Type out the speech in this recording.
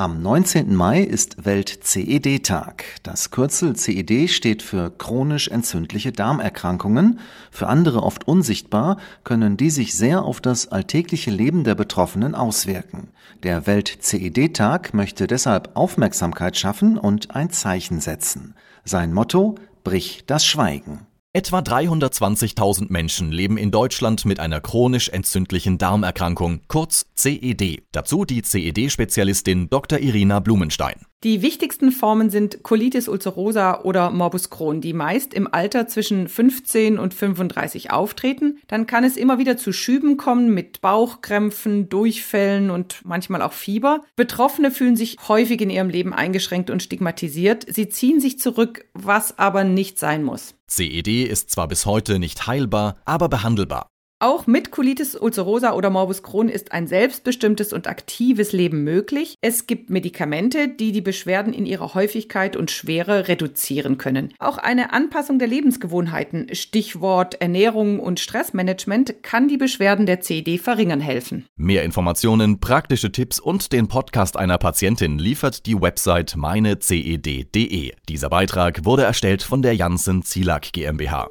Am 19. Mai ist Welt-CED-Tag. Das Kürzel CED steht für chronisch entzündliche Darmerkrankungen. Für andere oft unsichtbar, können die sich sehr auf das alltägliche Leben der Betroffenen auswirken. Der Welt-CED-Tag möchte deshalb Aufmerksamkeit schaffen und ein Zeichen setzen. Sein Motto Brich das Schweigen. Etwa 320.000 Menschen leben in Deutschland mit einer chronisch entzündlichen Darmerkrankung, kurz CED. Dazu die CED-Spezialistin Dr. Irina Blumenstein. Die wichtigsten Formen sind Colitis ulcerosa oder Morbus Crohn, die meist im Alter zwischen 15 und 35 auftreten. Dann kann es immer wieder zu Schüben kommen mit Bauchkrämpfen, Durchfällen und manchmal auch Fieber. Betroffene fühlen sich häufig in ihrem Leben eingeschränkt und stigmatisiert. Sie ziehen sich zurück, was aber nicht sein muss. CED ist zwar bis heute nicht heilbar, aber behandelbar. Auch mit Colitis ulcerosa oder Morbus Crohn ist ein selbstbestimmtes und aktives Leben möglich. Es gibt Medikamente, die die Beschwerden in ihrer Häufigkeit und Schwere reduzieren können. Auch eine Anpassung der Lebensgewohnheiten, Stichwort Ernährung und Stressmanagement, kann die Beschwerden der CD verringern helfen. Mehr Informationen, praktische Tipps und den Podcast einer Patientin liefert die Website meineced.de. Dieser Beitrag wurde erstellt von der Janssen Zielak GmbH